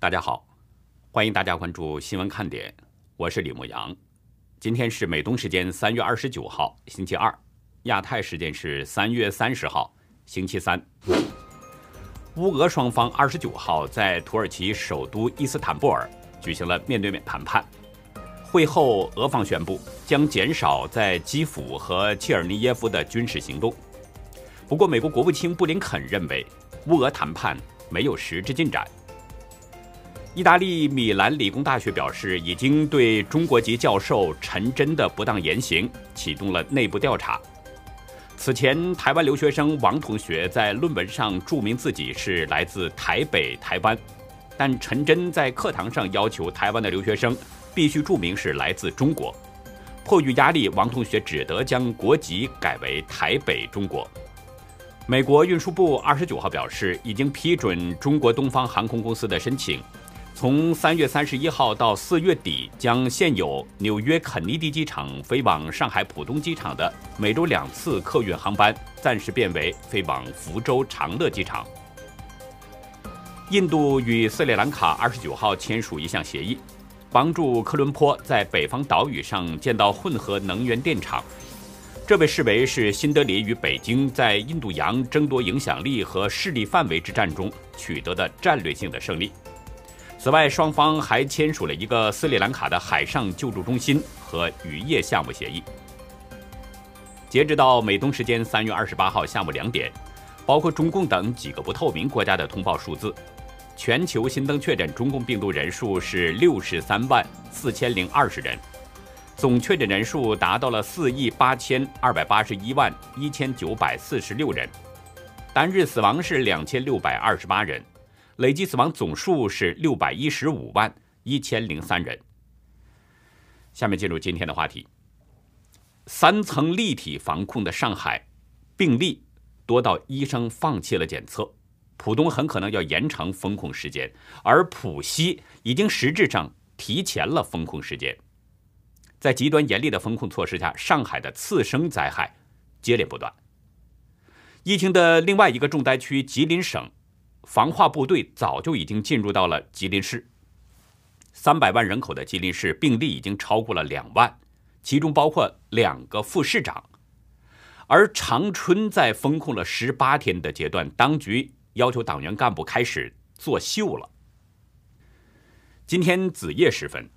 大家好，欢迎大家关注新闻看点，我是李牧阳。今天是美东时间三月二十九号，星期二；亚太时间是三月三十号，星期三。乌俄双方二十九号在土耳其首都伊斯坦布尔举行了面对面谈判。会后，俄方宣布将减少在基辅和切尔尼耶夫的军事行动。不过，美国国务卿布林肯认为，乌俄谈判没有实质进展。意大利米兰理工大学表示，已经对中国籍教授陈真的不当言行启动了内部调查。此前，台湾留学生王同学在论文上注明自己是来自台北、台湾，但陈真在课堂上要求台湾的留学生必须注明是来自中国。迫于压力，王同学只得将国籍改为台北中国。美国运输部二十九号表示，已经批准中国东方航空公司的申请。从三月三十一号到四月底，将现有纽约肯尼迪机场飞往上海浦东机场的每周两次客运航班，暂时变为飞往福州长乐机场。印度与斯里兰卡二十九号签署一项协议，帮助科伦坡在北方岛屿上建造混合能源电厂，这被视为是新德里与北京在印度洋争夺影响力和势力范围之战中取得的战略性的胜利。此外，双方还签署了一个斯里兰卡的海上救助中心和渔业项目协议。截止到美东时间三月二十八号下午两点，包括中共等几个不透明国家的通报数字，全球新增确诊中共病毒人数是六十三万四千零二十人，总确诊人数达到了四亿八千二百八十一万一千九百四十六人，单日死亡是两千六百二十八人。累计死亡总数是六百一十五万一千零三人。下面进入今天的话题：三层立体防控的上海，病例多到医生放弃了检测。浦东很可能要延长封控时间，而浦西已经实质上提前了封控时间。在极端严厉的封控措施下，上海的次生灾害接连不断。疫情的另外一个重灾区吉林省。防化部队早就已经进入到了吉林市，三百万人口的吉林市病例已经超过了两万，其中包括两个副市长。而长春在封控了十八天的阶段，当局要求党员干部开始作秀了。今天子夜时分，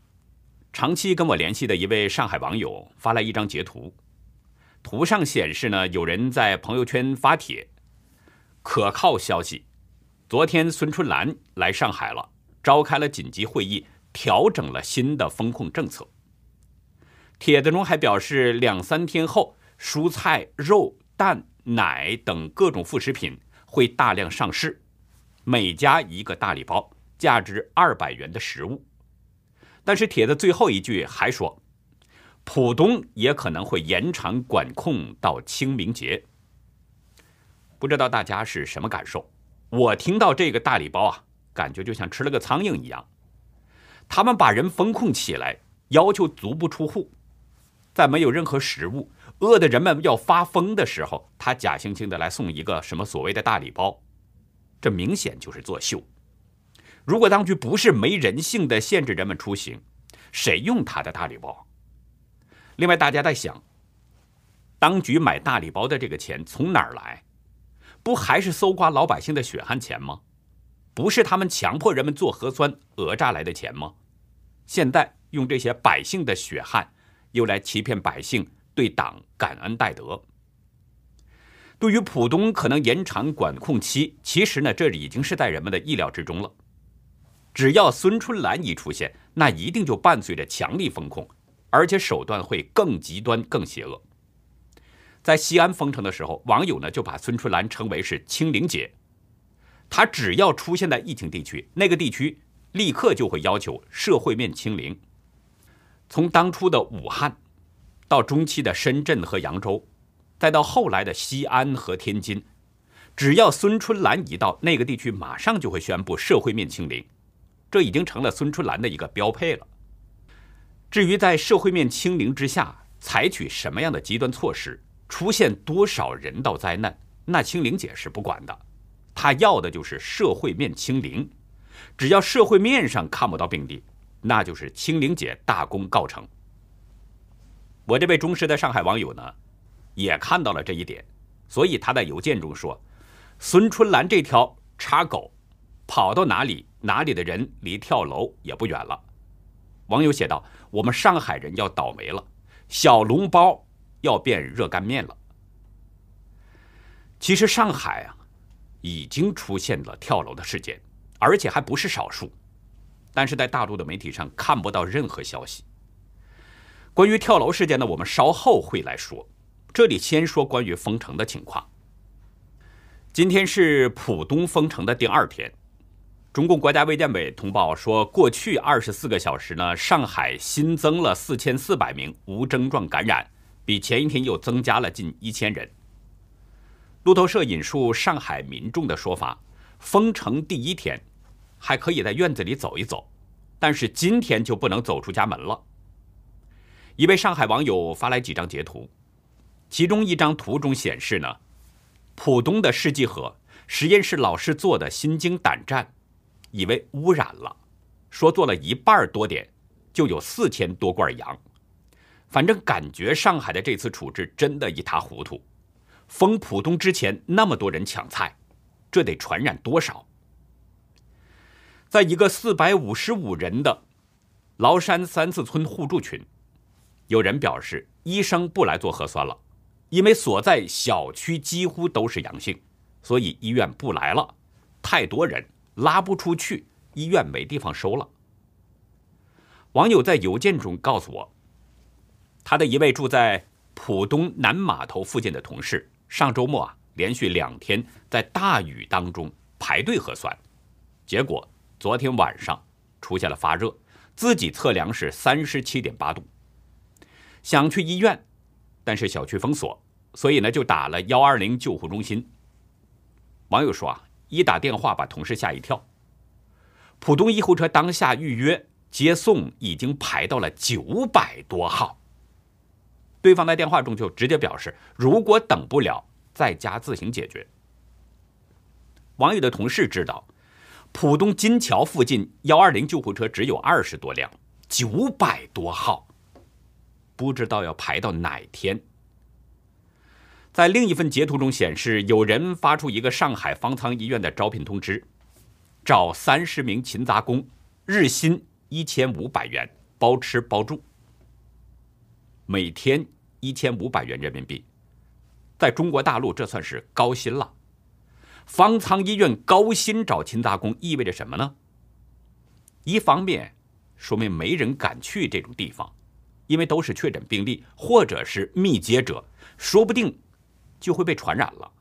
长期跟我联系的一位上海网友发来一张截图，图上显示呢，有人在朋友圈发帖，可靠消息。昨天，孙春兰来上海了，召开了紧急会议，调整了新的风控政策。帖子中还表示，两三天后，蔬菜、肉、蛋、奶等各种副食品会大量上市，每家一个大礼包，价值二百元的食物。但是，帖子最后一句还说，浦东也可能会延长管控到清明节。不知道大家是什么感受？我听到这个大礼包啊，感觉就像吃了个苍蝇一样。他们把人封控起来，要求足不出户，在没有任何食物、饿的人们要发疯的时候，他假惺惺的来送一个什么所谓的大礼包，这明显就是作秀。如果当局不是没人性的限制人们出行，谁用他的大礼包？另外，大家在想，当局买大礼包的这个钱从哪儿来？不还是搜刮老百姓的血汗钱吗？不是他们强迫人们做核酸讹诈来的钱吗？现在用这些百姓的血汗，又来欺骗百姓对党感恩戴德。对于浦东可能延长管控期，其实呢，这已经是在人们的意料之中了。只要孙春兰一出现，那一定就伴随着强力风控，而且手段会更极端、更邪恶。在西安封城的时候，网友呢就把孙春兰称为是“清零姐”。她只要出现在疫情地区，那个地区立刻就会要求社会面清零。从当初的武汉，到中期的深圳和扬州，再到后来的西安和天津，只要孙春兰一到那个地区，马上就会宣布社会面清零，这已经成了孙春兰的一个标配了。至于在社会面清零之下采取什么样的极端措施，出现多少人道灾难，那清零姐是不管的，她要的就是社会面清零，只要社会面上看不到病例，那就是清零姐大功告成。我这位忠实的上海网友呢，也看到了这一点，所以他在邮件中说：“孙春兰这条叉狗，跑到哪里，哪里的人离跳楼也不远了。”网友写道：“我们上海人要倒霉了，小笼包要变热干面了。”其实上海啊，已经出现了跳楼的事件，而且还不是少数，但是在大陆的媒体上看不到任何消息。关于跳楼事件呢，我们稍后会来说。这里先说关于封城的情况。今天是浦东封城的第二天，中共国家卫健委通报说，过去二十四个小时呢，上海新增了四千四百名无症状感染，比前一天又增加了近一千人。路透社引述上海民众的说法，封城第一天还可以在院子里走一走，但是今天就不能走出家门了。一位上海网友发来几张截图，其中一张图中显示呢，浦东的世纪河实验室老师做的心惊胆战，以为污染了，说做了一半多点，就有四千多罐阳，反正感觉上海的这次处置真的一塌糊涂。封浦东之前那么多人抢菜，这得传染多少？在一个四百五十五人的崂山三四村互助群。有人表示，医生不来做核酸了，因为所在小区几乎都是阳性，所以医院不来了。太多人拉不出去，医院没地方收了。网友在邮件中告诉我，他的一位住在浦东南码头附近的同事，上周末啊连续两天在大雨当中排队核酸，结果昨天晚上出现了发热，自己测量是三十七点八度。想去医院，但是小区封锁，所以呢就打了幺二零救护中心。网友说啊，一打电话把同事吓一跳。浦东医护车当下预约接送已经排到了九百多号。对方在电话中就直接表示，如果等不了，在家自行解决。网友的同事知道，浦东金桥附近幺二零救护车只有二十多辆，九百多号。不知道要排到哪天。在另一份截图中显示，有人发出一个上海方舱医院的招聘通知，找三十名勤杂工，日薪一千五百元，包吃包住，每天一千五百元人民币，在中国大陆这算是高薪了。方舱医院高薪找勤杂工意味着什么呢？一方面，说明没人敢去这种地方。因为都是确诊病例或者是密接者，说不定就会被传染了。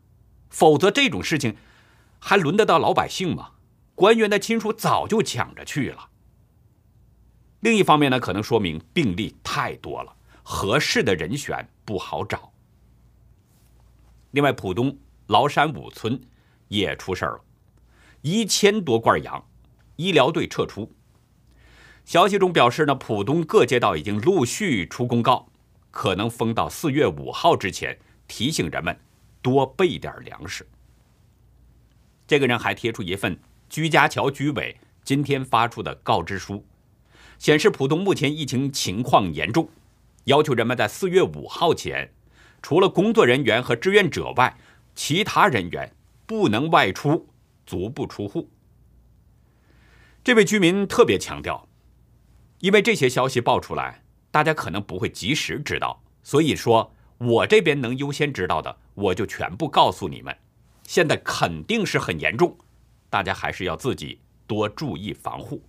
否则这种事情还轮得到老百姓吗？官员的亲属早就抢着去了。另一方面呢，可能说明病例太多了，合适的人选不好找。另外，浦东崂山五村也出事儿了，一千多罐羊，医疗队撤出。消息中表示呢，浦东各街道已经陆续出公告，可能封到四月五号之前，提醒人们多备点粮食。这个人还贴出一份居家桥居委今天发出的告知书，显示浦东目前疫情情况严重，要求人们在四月五号前，除了工作人员和志愿者外，其他人员不能外出，足不出户。这位居民特别强调。因为这些消息爆出来，大家可能不会及时知道，所以说我这边能优先知道的，我就全部告诉你们。现在肯定是很严重，大家还是要自己多注意防护。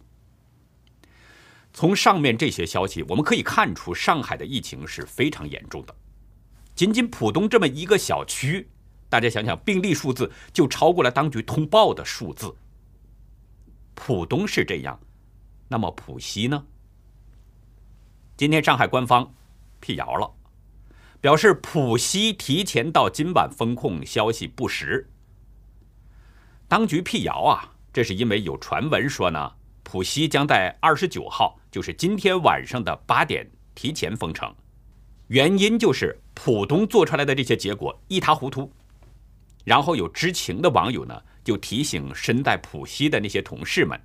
从上面这些消息，我们可以看出上海的疫情是非常严重的。仅仅浦东这么一个小区，大家想想，病例数字就超过了当局通报的数字。浦东是这样，那么浦西呢？今天上海官方辟谣了，表示浦西提前到今晚封控消息不实。当局辟谣啊，这是因为有传闻说呢，浦西将在二十九号，就是今天晚上的八点提前封城，原因就是浦东做出来的这些结果一塌糊涂。然后有知情的网友呢，就提醒身在浦西的那些同事们，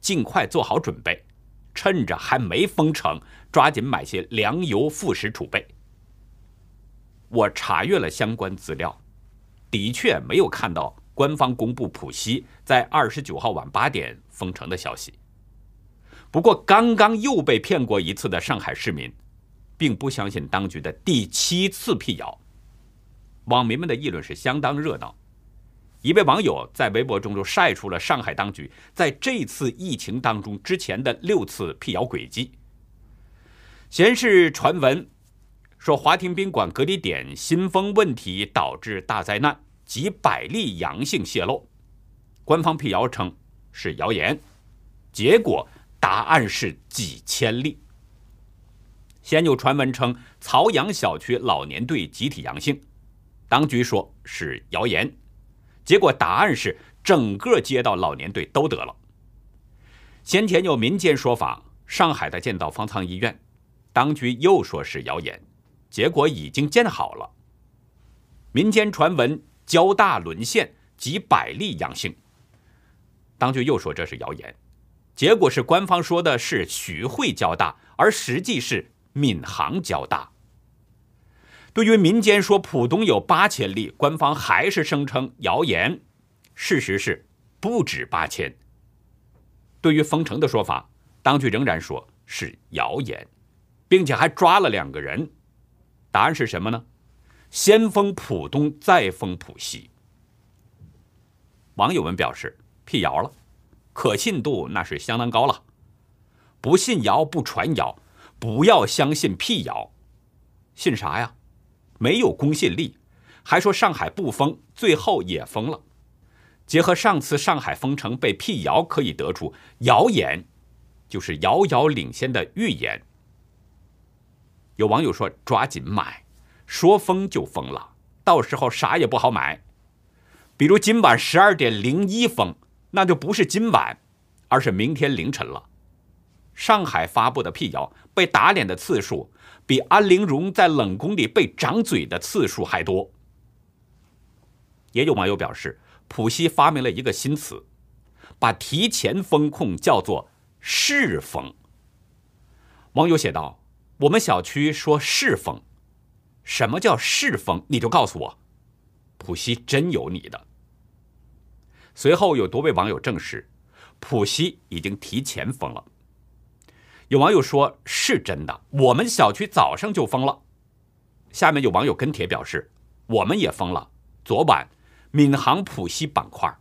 尽快做好准备，趁着还没封城，抓紧买些粮油副食储备。我查阅了相关资料，的确没有看到官方公布浦西在二十九号晚八点封城的消息。不过，刚刚又被骗过一次的上海市民，并不相信当局的第七次辟谣。网民们的议论是相当热闹。一位网友在微博中就晒出了上海当局在这次疫情当中之前的六次辟谣轨迹。先是传闻说华亭宾馆隔离点新风问题导致大灾难，几百例阳性泄露，官方辟谣称是谣言，结果答案是几千例。先有传闻称曹阳小区老年队集体阳性，当局说是谣言。结果答案是整个街道老年队都得了。先前有民间说法，上海的建到方舱医院，当局又说是谣言，结果已经建好了。民间传闻交大沦陷几百例阳性，当局又说这是谣言，结果是官方说的是徐汇交大，而实际是闵行交大。对于民间说浦东有八千例，官方还是声称谣言，事实是不止八千。对于封城的说法，当局仍然说是谣言，并且还抓了两个人。答案是什么呢？先封浦东，再封浦西。网友们表示辟谣了，可信度那是相当高了。不信谣不传谣，不要相信辟谣，信啥呀？没有公信力，还说上海不封，最后也封了。结合上次上海封城被辟谣，可以得出谣言就是遥遥领先的预言。有网友说：“抓紧买，说封就封了，到时候啥也不好买。比如今晚十二点零一封，那就不是今晚，而是明天凌晨了。”上海发布的辟谣被打脸的次数。比安陵容在冷宫里被掌嘴的次数还多。也有网友表示，浦西发明了一个新词，把提前封控叫做“试封”。网友写道：“我们小区说试封，什么叫试封？你就告诉我。”浦西真有你的。随后有多位网友证实，浦西已经提前封了。有网友说：“是真的，我们小区早上就封了。”下面有网友跟帖表示：“我们也封了，昨晚闵行浦西板块。”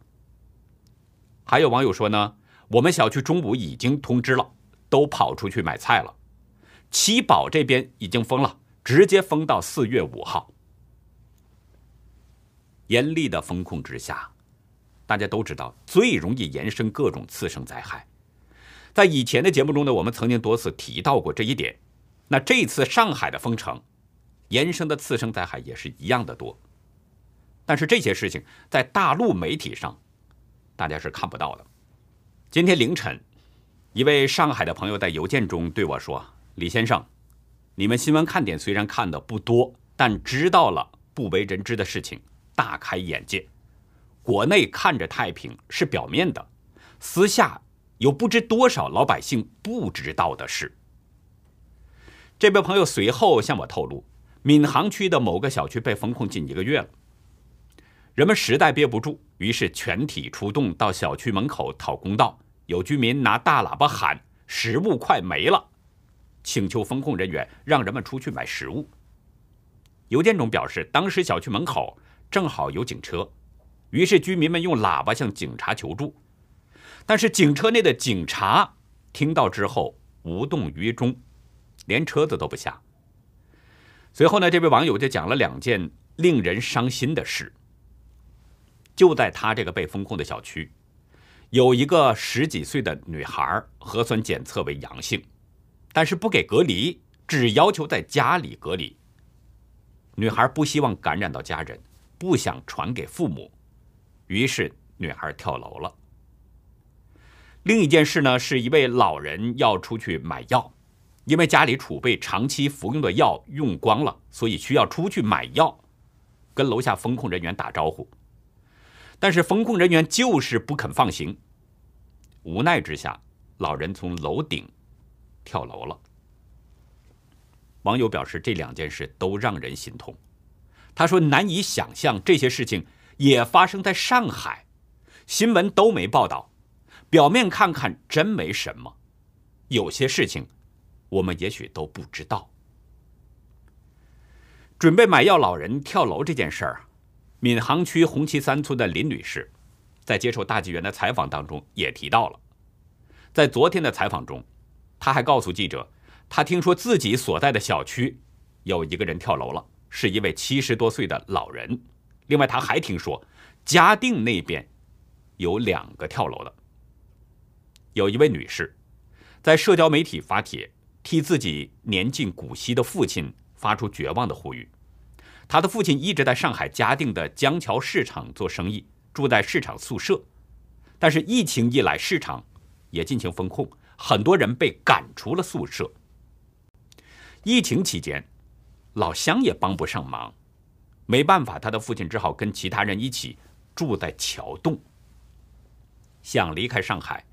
还有网友说呢：“我们小区中午已经通知了，都跑出去买菜了。七宝这边已经封了，直接封到四月五号。”严厉的风控之下，大家都知道最容易延伸各种次生灾害。在以前的节目中呢，我们曾经多次提到过这一点。那这次上海的封城，延伸的次生灾害也是一样的多。但是这些事情在大陆媒体上，大家是看不到的。今天凌晨，一位上海的朋友在邮件中对我说：“李先生，你们新闻看点虽然看的不多，但知道了不为人知的事情，大开眼界。国内看着太平是表面的，私下。”有不知多少老百姓不知道的事。这位朋友随后向我透露，闵行区的某个小区被封控近一个月了，人们实在憋不住，于是全体出动到小区门口讨公道。有居民拿大喇叭喊：“食物快没了！”请求封控人员让人们出去买食物。邮件中表示，当时小区门口正好有警车，于是居民们用喇叭向警察求助。但是警车内的警察听到之后无动于衷，连车子都不下。随后呢，这位网友就讲了两件令人伤心的事。就在他这个被封控的小区，有一个十几岁的女孩核酸检测为阳性，但是不给隔离，只要求在家里隔离。女孩不希望感染到家人，不想传给父母，于是女孩跳楼了。另一件事呢，是一位老人要出去买药，因为家里储备长期服用的药用光了，所以需要出去买药，跟楼下风控人员打招呼，但是风控人员就是不肯放行。无奈之下，老人从楼顶跳楼了。网友表示，这两件事都让人心痛。他说：“难以想象这些事情也发生在上海，新闻都没报道。表面看看真没什么，有些事情我们也许都不知道。”准备买药老人跳楼这件事儿，闵行区红旗三村的林女士在接受大纪元的采访当中也提到了。在昨天的采访中，她还告诉记者，她听说自己所在的小区有一个人跳楼了。是一位七十多岁的老人。另外，他还听说嘉定那边有两个跳楼的。有一位女士在社交媒体发帖，替自己年近古稀的父亲发出绝望的呼吁。他的父亲一直在上海嘉定的江桥市场做生意，住在市场宿舍。但是疫情一来，市场也进行封控，很多人被赶出了宿舍。疫情期间。老乡也帮不上忙，没办法，他的父亲只好跟其他人一起住在桥洞。想离开上海，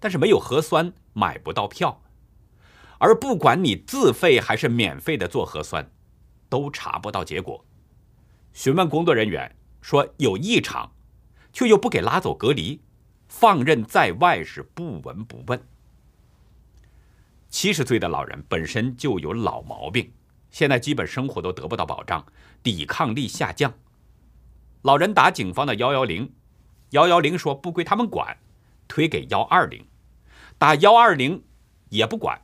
但是没有核酸，买不到票。而不管你自费还是免费的做核酸，都查不到结果。询问工作人员说有异常，却又不给拉走隔离，放任在外是不闻不问。七十岁的老人本身就有老毛病。现在基本生活都得不到保障，抵抗力下降。老人打警方的幺幺零，幺幺零说不归他们管，推给幺二零，打幺二零也不管。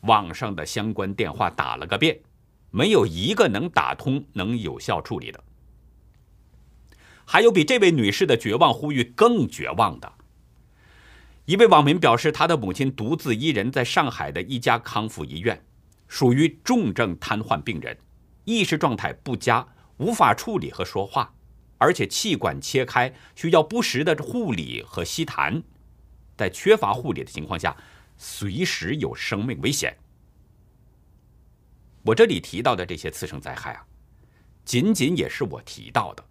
网上的相关电话打了个遍，没有一个能打通、能有效处理的。还有比这位女士的绝望呼吁更绝望的。一位网民表示，他的母亲独自一人在上海的一家康复医院。属于重症瘫痪病人，意识状态不佳，无法处理和说话，而且气管切开，需要不时的护理和吸痰，在缺乏护理的情况下，随时有生命危险。我这里提到的这些次生灾害啊，仅仅也是我提到的，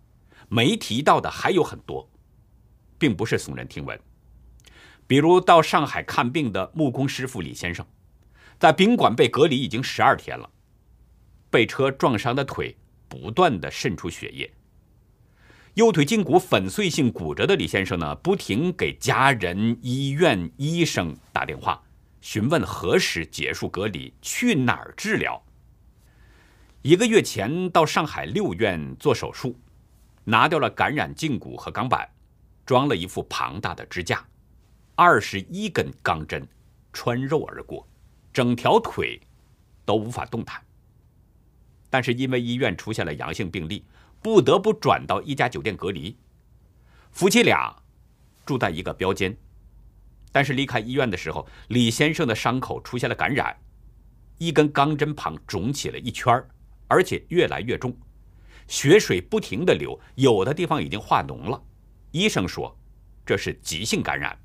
没提到的还有很多，并不是耸人听闻。比如到上海看病的木工师傅李先生。在宾馆被隔离已经十二天了，被车撞伤的腿不断的渗出血液，右腿胫骨粉碎性骨折的李先生呢，不停给家人、医院、医生打电话，询问何时结束隔离，去哪儿治疗。一个月前到上海六院做手术，拿掉了感染胫骨和钢板，装了一副庞大的支架，二十一根钢针穿肉而过。整条腿都无法动弹，但是因为医院出现了阳性病例，不得不转到一家酒店隔离。夫妻俩住在一个标间，但是离开医院的时候，李先生的伤口出现了感染，一根钢针旁肿起了一圈而且越来越重，血水不停的流，有的地方已经化脓了。医生说这是急性感染。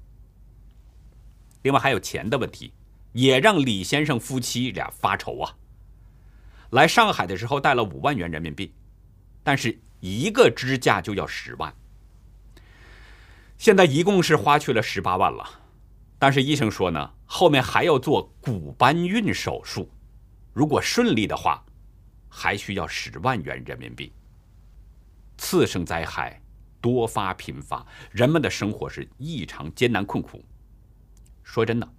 另外还有钱的问题。也让李先生夫妻俩发愁啊！来上海的时候带了五万元人民币，但是一个支架就要十万，现在一共是花去了十八万了。但是医生说呢，后面还要做骨搬运手术，如果顺利的话，还需要十万元人民币。次生灾害多发频发，人们的生活是异常艰难困苦。说真的。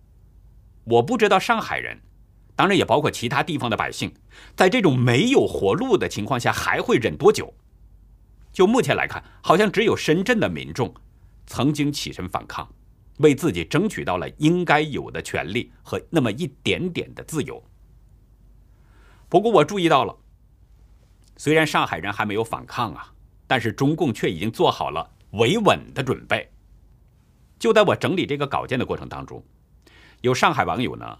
我不知道上海人，当然也包括其他地方的百姓，在这种没有活路的情况下还会忍多久？就目前来看，好像只有深圳的民众曾经起身反抗，为自己争取到了应该有的权利和那么一点点的自由。不过我注意到了，虽然上海人还没有反抗啊，但是中共却已经做好了维稳的准备。就在我整理这个稿件的过程当中。有上海网友呢，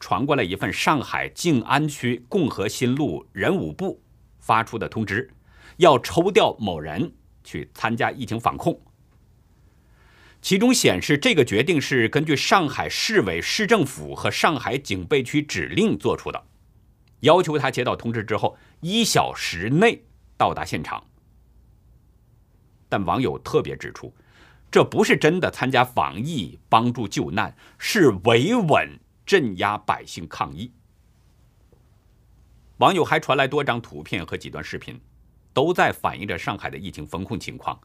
传过来一份上海静安区共和新路人武部发出的通知，要抽调某人去参加疫情防控。其中显示，这个决定是根据上海市委市政府和上海警备区指令做出的，要求他接到通知之后一小时内到达现场。但网友特别指出，这不是真的参加防疫、帮助救难，是维稳、镇压百姓抗议。网友还传来多张图片和几段视频，都在反映着上海的疫情封控情况。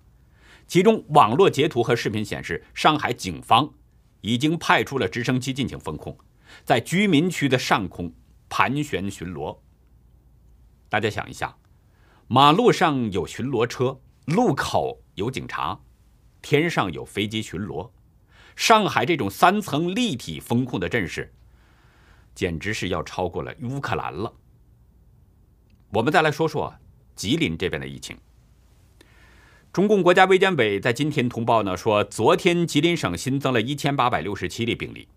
其中，网络截图和视频显示，上海警方已经派出了直升机进行封控，在居民区的上空盘旋巡逻。大家想一下，马路上有巡逻车，路口有警察，天上有飞机巡逻，上海这种三层立体封控的阵势，简直是要超过了乌克兰了。我们再来说说吉林这边的疫情。中共国家卫健委在今天通报呢，说昨天吉林省新增了一千八百六十七例病例，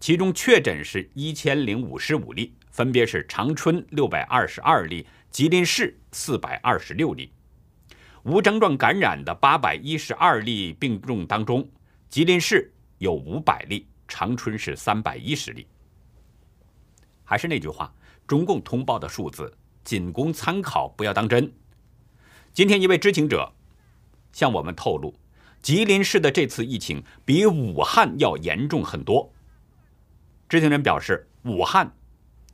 其中确诊是一千零五十五例，分别是长春六百二十二例，吉林市四百二十六例。无症状感染的八百一十二例病重当中，吉林市有五百例，长春市三百一十例。还是那句话，中共通报的数字。仅供参考，不要当真。今天，一位知情者向我们透露，吉林市的这次疫情比武汉要严重很多。知情人表示，武汉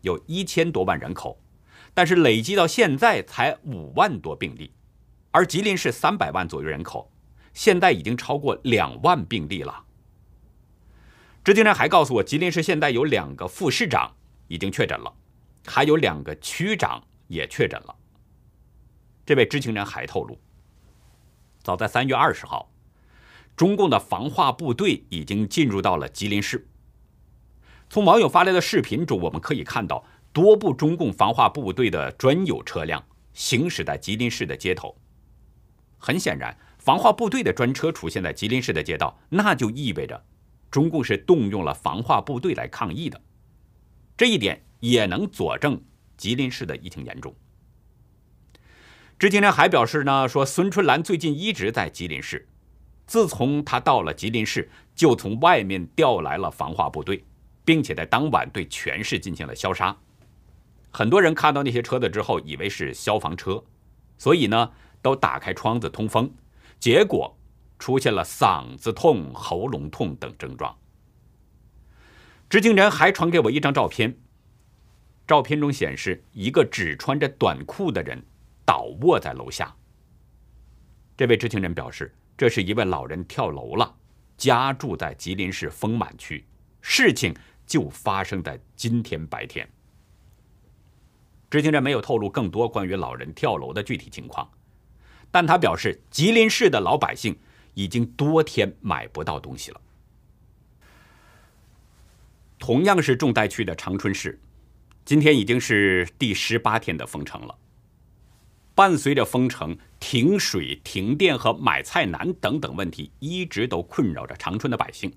有一千多万人口，但是累计到现在才五万多病例，而吉林市三百万左右人口，现在已经超过两万病例了。知情人还告诉我，吉林市现在有两个副市长已经确诊了，还有两个区长。也确诊了。这位知情人还透露，早在三月二十号，中共的防化部队已经进入到了吉林市。从网友发来的视频中，我们可以看到多部中共防化部队的专有车辆行驶在吉林市的街头。很显然，防化部队的专车出现在吉林市的街道，那就意味着中共是动用了防化部队来抗议的。这一点也能佐证。吉林市的疫情严重。知情人还表示呢，说孙春兰最近一直在吉林市，自从他到了吉林市，就从外面调来了防化部队，并且在当晚对全市进行了消杀。很多人看到那些车子之后，以为是消防车，所以呢，都打开窗子通风，结果出现了嗓子痛、喉咙痛等症状。知情人还传给我一张照片。照片中显示，一个只穿着短裤的人倒卧在楼下。这位知情人表示，这是一位老人跳楼了，家住在吉林市丰满区，事情就发生在今天白天。知情人没有透露更多关于老人跳楼的具体情况，但他表示，吉林市的老百姓已经多天买不到东西了。同样是重灾区的长春市。今天已经是第十八天的封城了。伴随着封城，停水、停电和买菜难等等问题一直都困扰着长春的百姓。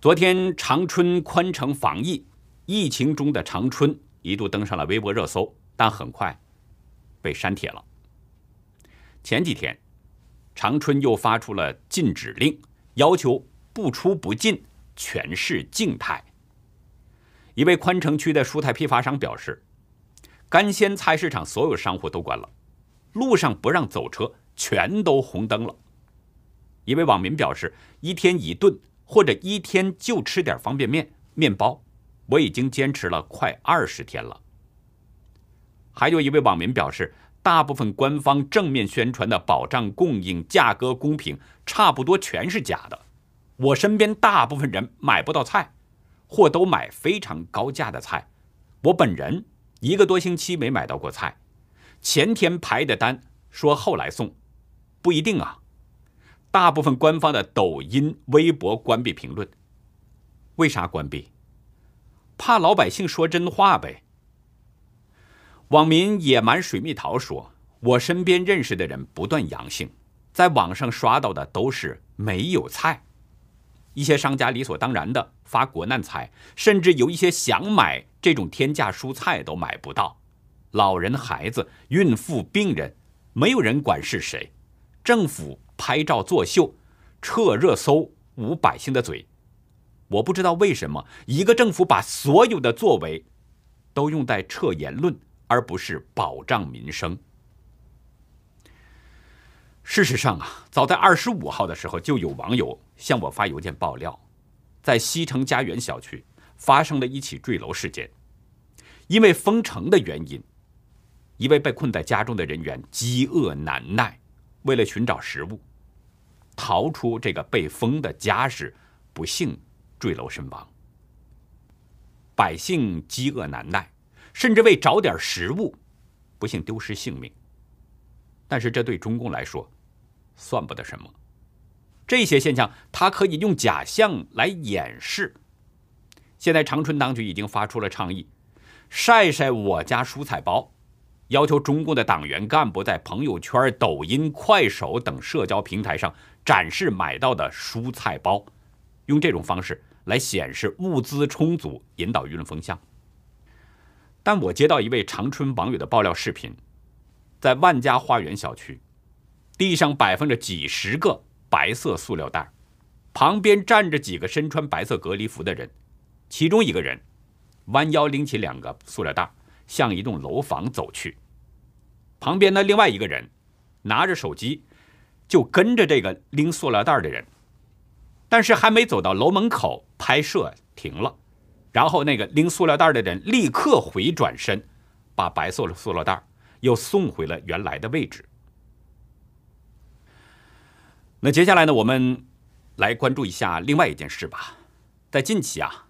昨天，长春宽城防疫，疫情中的长春一度登上了微博热搜，但很快被删帖了。前几天，长春又发出了禁止令，要求不出不进，全市静态。一位宽城区的蔬菜批发商表示，干鲜菜市场所有商户都关了，路上不让走车，全都红灯了。一位网民表示，一天一顿或者一天就吃点方便面、面包，我已经坚持了快二十天了。还有一位网民表示，大部分官方正面宣传的保障供应、价格公平，差不多全是假的。我身边大部分人买不到菜。或都买非常高价的菜，我本人一个多星期没买到过菜，前天排的单说后来送，不一定啊。大部分官方的抖音、微博关闭评论，为啥关闭？怕老百姓说真话呗。网民野蛮水蜜桃说：“我身边认识的人不断阳性，在网上刷到的都是没有菜。”一些商家理所当然的发国难财，甚至有一些想买这种天价蔬菜都买不到。老人、孩子、孕妇、病人，没有人管是谁。政府拍照作秀，撤热搜，捂百姓的嘴。我不知道为什么一个政府把所有的作为都用在撤言论，而不是保障民生。事实上啊，早在二十五号的时候，就有网友向我发邮件爆料，在西城家园小区发生了一起坠楼事件。因为封城的原因，一位被困在家中的人员饥饿难耐，为了寻找食物，逃出这个被封的家时，不幸坠楼身亡。百姓饥饿难耐，甚至为找点食物，不幸丢失性命。但是这对中共来说，算不得什么。这些现象，他可以用假象来掩饰。现在长春当局已经发出了倡议。晒晒我家蔬菜包，要求中共的党员干部在朋友圈、抖音、快手等社交平台上展示买到的蔬菜包，用这种方式来显示物资充足，引导舆论风向。但我接到一位长春网友的爆料视频，在万家花园小区，地上摆放着几十个白色塑料袋，旁边站着几个身穿白色隔离服的人，其中一个人。弯腰拎起两个塑料袋，向一栋楼房走去。旁边的另外一个人拿着手机，就跟着这个拎塑料袋的人。但是还没走到楼门口，拍摄停了。然后那个拎塑料袋的人立刻回转身，把白色的塑料袋又送回了原来的位置。那接下来呢，我们来关注一下另外一件事吧。在近期啊。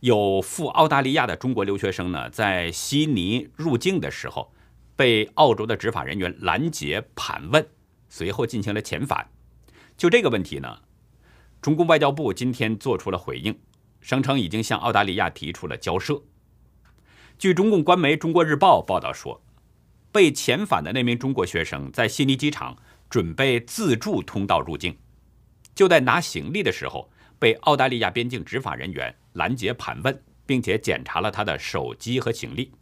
有赴澳大利亚的中国留学生呢，在悉尼入境的时候，被澳洲的执法人员拦截盘问，随后进行了遣返。就这个问题呢，中共外交部今天做出了回应，声称已经向澳大利亚提出了交涉。据中共官媒《中国日报》报道说，被遣返的那名中国学生在悉尼机场准备自助通道入境，就在拿行李的时候，被澳大利亚边境执法人员。拦截盘问，并且检查了他的手机和行李。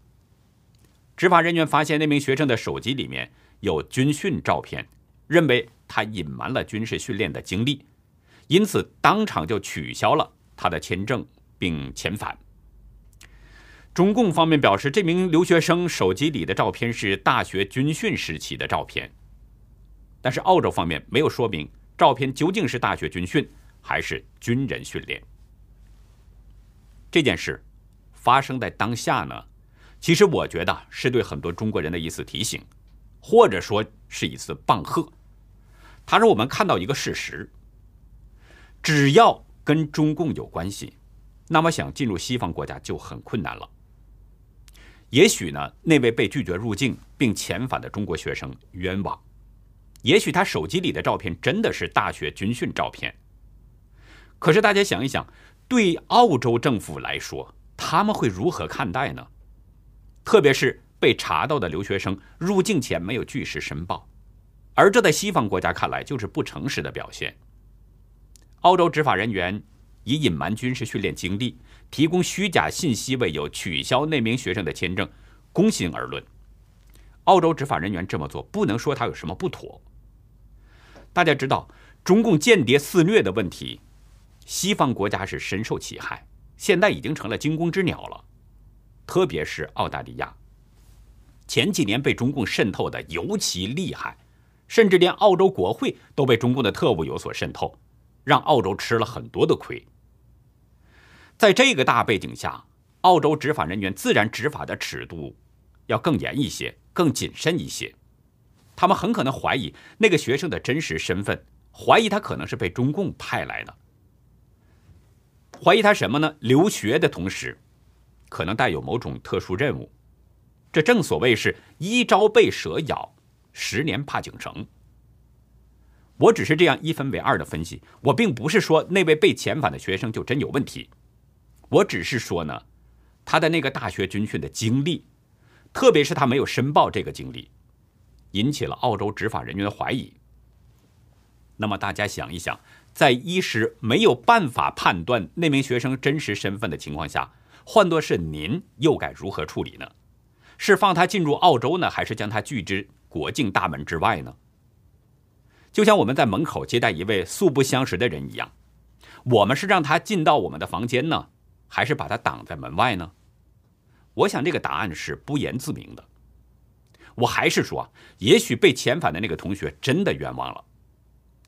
执法人员发现那名学生的手机里面有军训照片，认为他隐瞒了军事训练的经历，因此当场就取消了他的签证，并遣返。中共方面表示，这名留学生手机里的照片是大学军训时期的照片，但是澳洲方面没有说明照片究竟是大学军训还是军人训练。这件事发生在当下呢，其实我觉得是对很多中国人的一次提醒，或者说是一次棒喝。它让我们看到一个事实：只要跟中共有关系，那么想进入西方国家就很困难了。也许呢，那位被拒绝入境并遣返的中国学生冤枉；也许他手机里的照片真的是大学军训照片。可是大家想一想。对澳洲政府来说，他们会如何看待呢？特别是被查到的留学生入境前没有据实申报，而这在西方国家看来就是不诚实的表现。澳洲执法人员以隐瞒军事训练经历、提供虚假信息为由取消那名学生的签证，公心而论，澳洲执法人员这么做不能说他有什么不妥。大家知道，中共间谍肆虐的问题。西方国家是深受其害，现在已经成了惊弓之鸟了。特别是澳大利亚，前几年被中共渗透的尤其厉害，甚至连澳洲国会都被中共的特务有所渗透，让澳洲吃了很多的亏。在这个大背景下，澳洲执法人员自然执法的尺度要更严一些、更谨慎一些。他们很可能怀疑那个学生的真实身份，怀疑他可能是被中共派来的。怀疑他什么呢？留学的同时，可能带有某种特殊任务。这正所谓是一朝被蛇咬，十年怕井绳。我只是这样一分为二的分析。我并不是说那位被遣返的学生就真有问题，我只是说呢，他的那个大学军训的经历，特别是他没有申报这个经历，引起了澳洲执法人员的怀疑。那么大家想一想。在一时没有办法判断那名学生真实身份的情况下，换作是您，又该如何处理呢？是放他进入澳洲呢，还是将他拒之国境大门之外呢？就像我们在门口接待一位素不相识的人一样，我们是让他进到我们的房间呢，还是把他挡在门外呢？我想这个答案是不言自明的。我还是说，也许被遣返的那个同学真的冤枉了。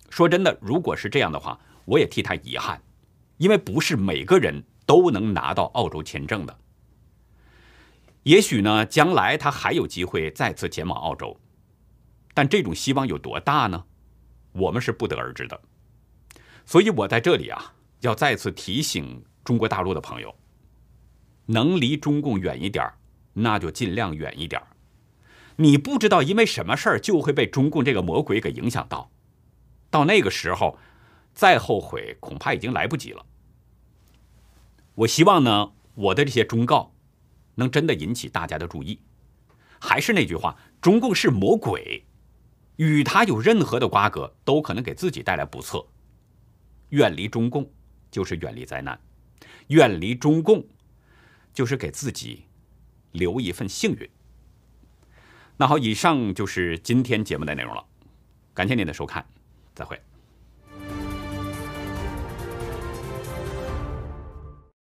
说真的，如果是这样的话，我也替他遗憾，因为不是每个人都能拿到澳洲签证的。也许呢，将来他还有机会再次前往澳洲，但这种希望有多大呢？我们是不得而知的。所以我在这里啊，要再次提醒中国大陆的朋友，能离中共远一点那就尽量远一点你不知道因为什么事儿就会被中共这个魔鬼给影响到，到那个时候再后悔恐怕已经来不及了。我希望呢，我的这些忠告。能真的引起大家的注意，还是那句话，中共是魔鬼，与他有任何的瓜葛，都可能给自己带来不测。远离中共，就是远离灾难；远离中共，就是给自己留一份幸运。那好，以上就是今天节目的内容了，感谢您的收看，再会。